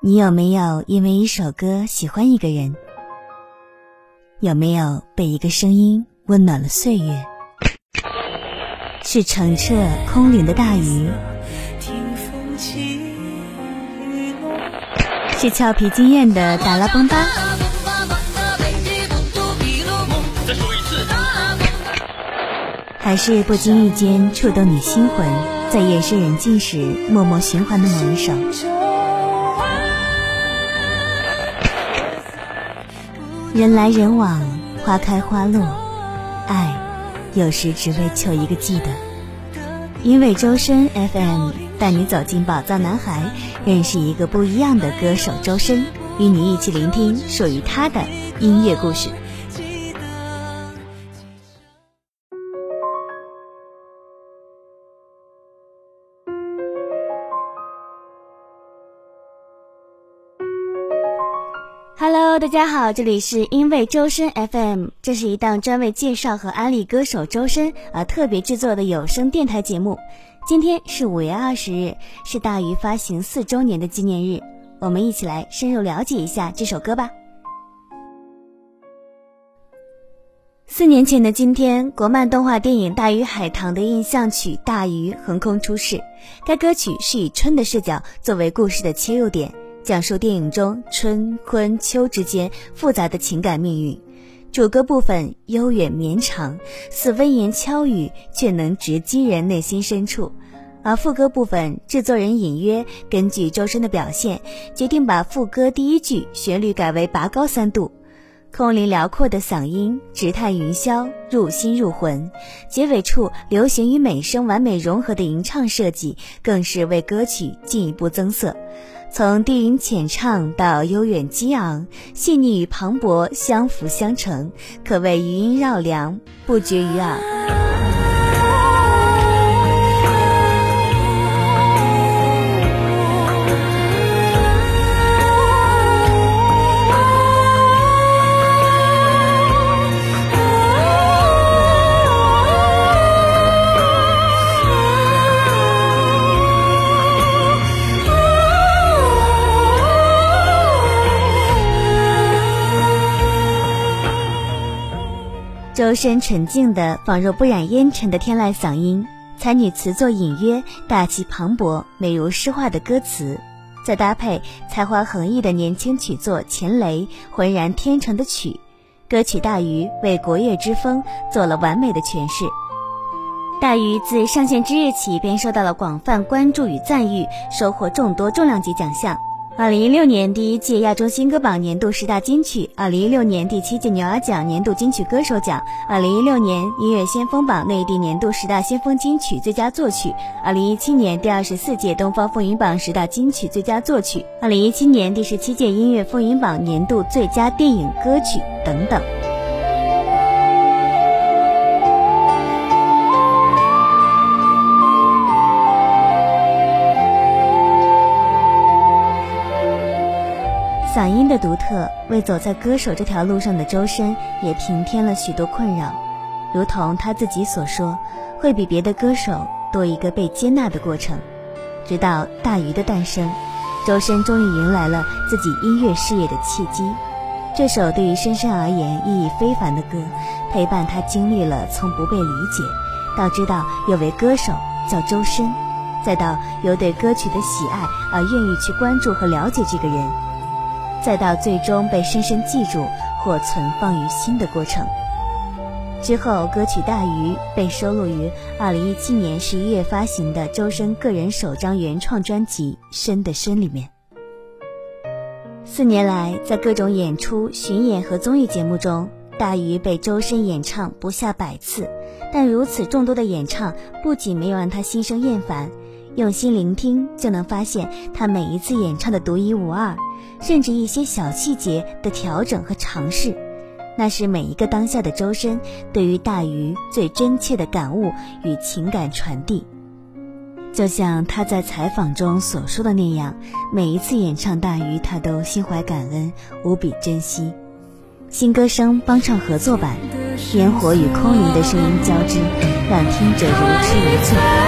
你有没有因为一首歌喜欢一个人？有没有被一个声音温暖了岁月？是澄澈空灵的大鱼，是俏皮惊艳的达拉崩巴，还是不经意间触动你心魂，在夜深人静时默默循环的某一首？人来人往，花开花落，爱有时只为求一个记得。因为周深 FM 带你走进宝藏男孩，认识一个不一样的歌手周深，与你一起聆听属于他的音乐故事。大家好，这里是因为周深 FM，这是一档专为介绍和安利歌手周深而特别制作的有声电台节目。今天是五月二十日，是大鱼发行四周年的纪念日，我们一起来深入了解一下这首歌吧。四年前的今天，国漫动画电影《大鱼海棠》的印象曲《大鱼》横空出世，该歌曲是以春的视角作为故事的切入点。讲述电影中春、春、秋之间复杂的情感命运。主歌部分悠远绵长，似温言悄语，却能直击人内心深处。而副歌部分，制作人隐约根据周深的表现，决定把副歌第一句旋律改为拔高三度。空灵辽阔的嗓音直探云霄，入心入魂。结尾处流行与美声完美融合的吟唱设计，更是为歌曲进一步增色。从低吟浅唱到悠远激昂，细腻与磅礴相辅相成，可谓余音绕梁，不绝于耳。深纯净的，仿若不染烟尘的天籁嗓音，才女词作隐约，大气磅礴，美如诗画的歌词，再搭配才华横溢的年轻曲作钱雷浑然天成的曲，歌曲《大鱼》为国乐之风做了完美的诠释。《大鱼》自上线之日起便受到了广泛关注与赞誉，收获众多重量级奖项。二零一六年第一届亚洲新歌榜年度十大金曲，二零一六年第七届牛耳奖年度金曲歌手奖，二零一六年音乐先锋榜内地年度十大先锋金曲最佳作曲，二零一七年第二十四届东方风云榜十大金曲最佳作曲，二零一七年第十七届音乐风云榜年度最佳电影歌曲等等。嗓音的独特，为走在歌手这条路上的周深也平添了许多困扰。如同他自己所说，会比别的歌手多一个被接纳的过程。直到《大鱼》的诞生，周深终于迎来了自己音乐事业的契机。这首对于深深而言意义非凡的歌，陪伴他经历了从不被理解，到知道有位歌手叫周深，再到由对歌曲的喜爱而愿意去关注和了解这个人。再到最终被深深记住或存放于心的过程。之后，歌曲《大鱼》被收录于2017年11月发行的周深个人首张原创专辑《深的深》里面。四年来，在各种演出、巡演和综艺节目中，《大鱼》被周深演唱不下百次。但如此众多的演唱，不仅没有让他心生厌烦，用心聆听就能发现他每一次演唱的独一无二。甚至一些小细节的调整和尝试，那是每一个当下的周深对于大鱼最真切的感悟与情感传递。就像他在采访中所说的那样，每一次演唱大鱼，他都心怀感恩，无比珍惜。新歌声帮唱合作版，烟火与空灵的声音交织，让听者如痴如醉。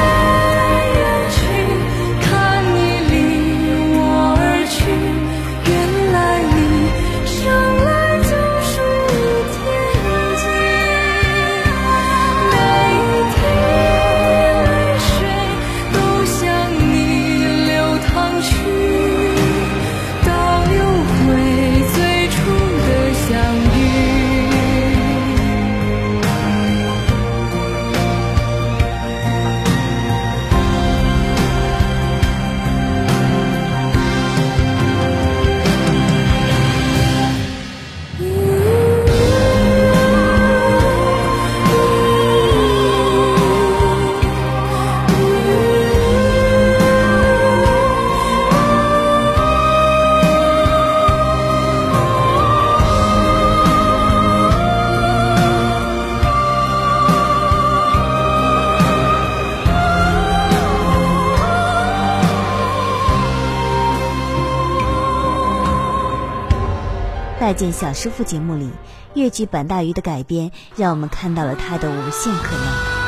见小师傅》节目里，越剧《版大鱼》的改编，让我们看到了它的无限可能。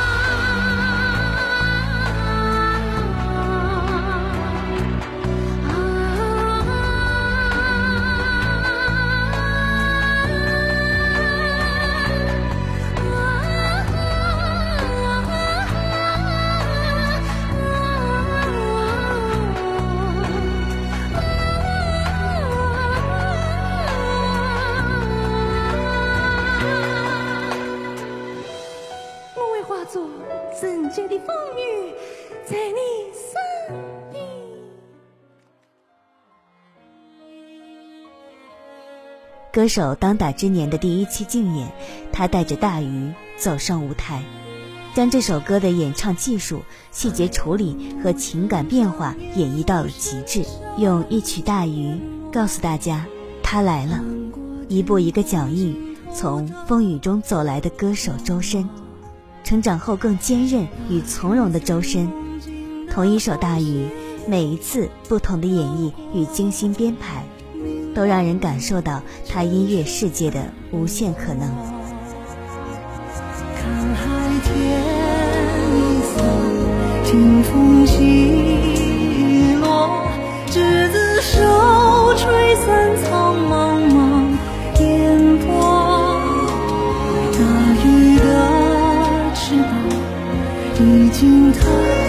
歌手当打之年的第一期竞演，他带着大鱼走上舞台，将这首歌的演唱技术、细节处理和情感变化演绎到了极致，用一曲大鱼告诉大家他来了。一步一个脚印，从风雨中走来的歌手周深，成长后更坚韧与从容的周深，同一首大鱼，每一次不同的演绎与精心编排。都让人感受到他音乐世界的无限可能。看海天色，听风起落，执子手，吹散苍茫心疼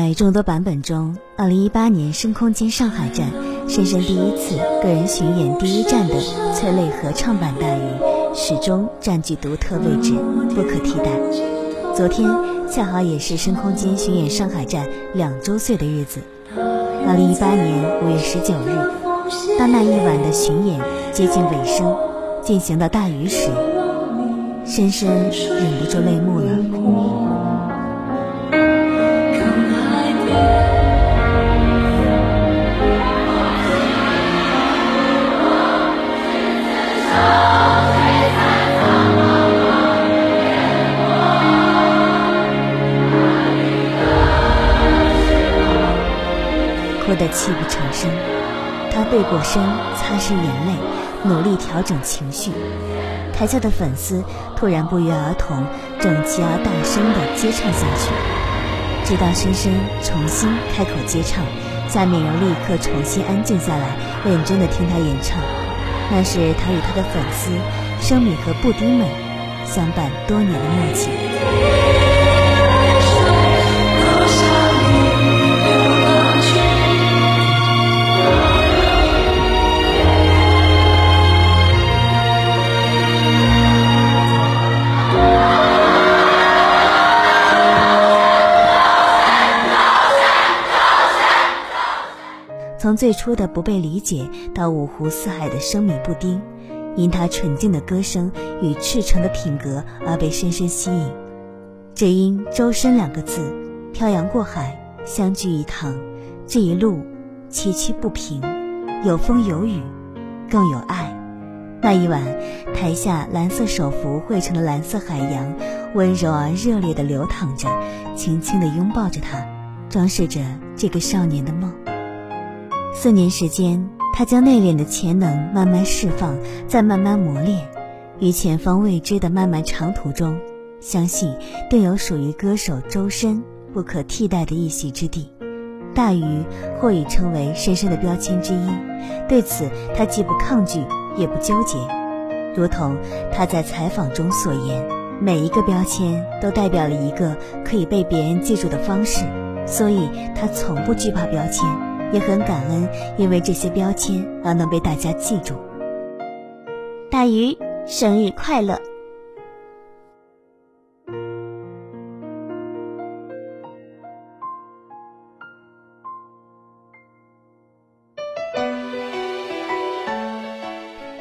在众多版本中，二零一八年深空间上海站，深深第一次个人巡演第一站的催泪合唱版《大鱼》，始终占据独特位置，不可替代。昨天恰好也是深空间巡演上海站两周岁的日子。二零一八年五月十九日，当那一晚的巡演接近尾声，进行到《大鱼》时，深深忍不住泪目了。得泣不成声，他背过身，擦拭眼泪，努力调整情绪。台下的粉丝突然不约而同，整齐而大声地接唱下去，直到深深重新开口接唱，下面人立刻重新安静下来，认真地听他演唱。那是他与他的粉丝生米和布丁们相伴多年的默契。从最初的不被理解到五湖四海的生米布丁，因他纯净的歌声与赤诚的品格而被深深吸引。只因“周深”两个字，漂洋过海，相聚一堂，这一路崎岖不平，有风有雨，更有爱。那一晚，台下蓝色手幅汇成的蓝色海洋，温柔而热烈地流淌着，轻轻地拥抱着他，装饰着这个少年的梦。四年时间，他将内敛的潜能慢慢释放，再慢慢磨练，于前方未知的漫漫长途中，相信定有属于歌手周深不可替代的一席之地。大鱼或已成为深深的标签之一，对此他既不抗拒，也不纠结。如同他在采访中所言，每一个标签都代表了一个可以被别人记住的方式，所以他从不惧怕标签。也很感恩，因为这些标签而能被大家记住。大鱼生日快乐！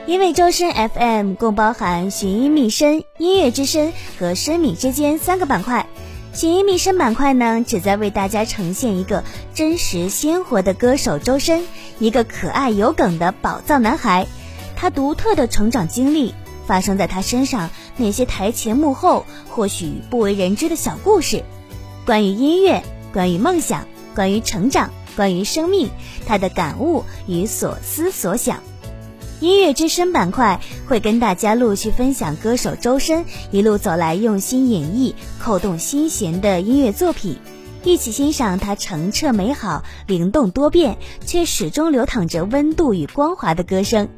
因为周深 FM 共包含寻音觅声、音乐之声和生米之间三个板块。锦衣密声板块呢，旨在为大家呈现一个真实鲜活的歌手周深，一个可爱有梗的宝藏男孩。他独特的成长经历，发生在他身上那些台前幕后或许不为人知的小故事，关于音乐，关于梦想，关于成长，关于生命，他的感悟与所思所想。音乐之声板块会跟大家陆续分享歌手周深一路走来用心演绎、扣动心弦的音乐作品，一起欣赏他澄澈美好、灵动多变却始终流淌着温度与光华的歌声，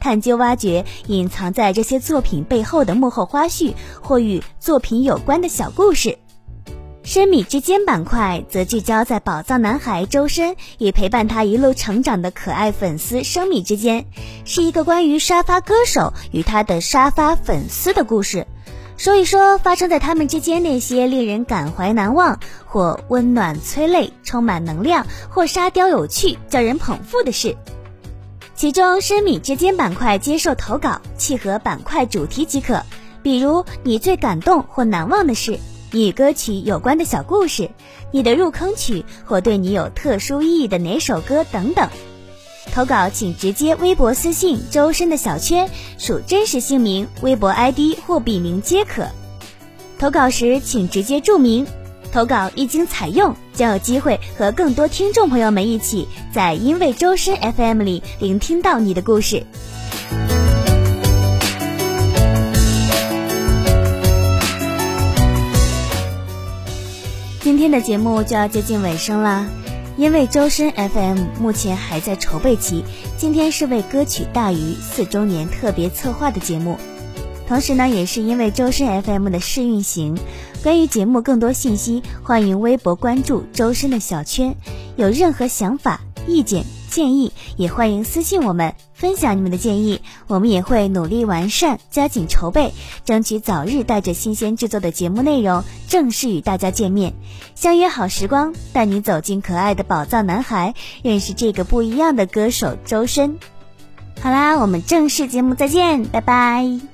探究挖掘隐藏在这些作品背后的幕后花絮或与作品有关的小故事。生米之间板块则聚焦在宝藏男孩周深与陪伴他一路成长的可爱粉丝生米之间，是一个关于沙发歌手与他的沙发粉丝的故事，说一说发生在他们之间那些令人感怀难忘，或温暖催泪、充满能量，或沙雕有趣、叫人捧腹的事。其中生米之间板块接受投稿，契合板块主题即可，比如你最感动或难忘的事。与歌曲有关的小故事，你的入坑曲或对你有特殊意义的哪首歌等等，投稿请直接微博私信周深的小圈，属真实姓名、微博 ID 或笔名皆可。投稿时请直接注明，投稿一经采用，将有机会和更多听众朋友们一起在因为周深 FM 里聆听到你的故事。今天的节目就要接近尾声啦，因为周深 FM 目前还在筹备期，今天是为歌曲《大鱼》四周年特别策划的节目，同时呢，也是因为周深 FM 的试运行。关于节目更多信息，欢迎微博关注周深的小圈，有任何想法、意见。建议也欢迎私信我们分享你们的建议，我们也会努力完善，加紧筹备，争取早日带着新鲜制作的节目内容正式与大家见面，相约好时光，带你走进可爱的宝藏男孩，认识这个不一样的歌手周深。好啦，我们正式节目再见，拜拜。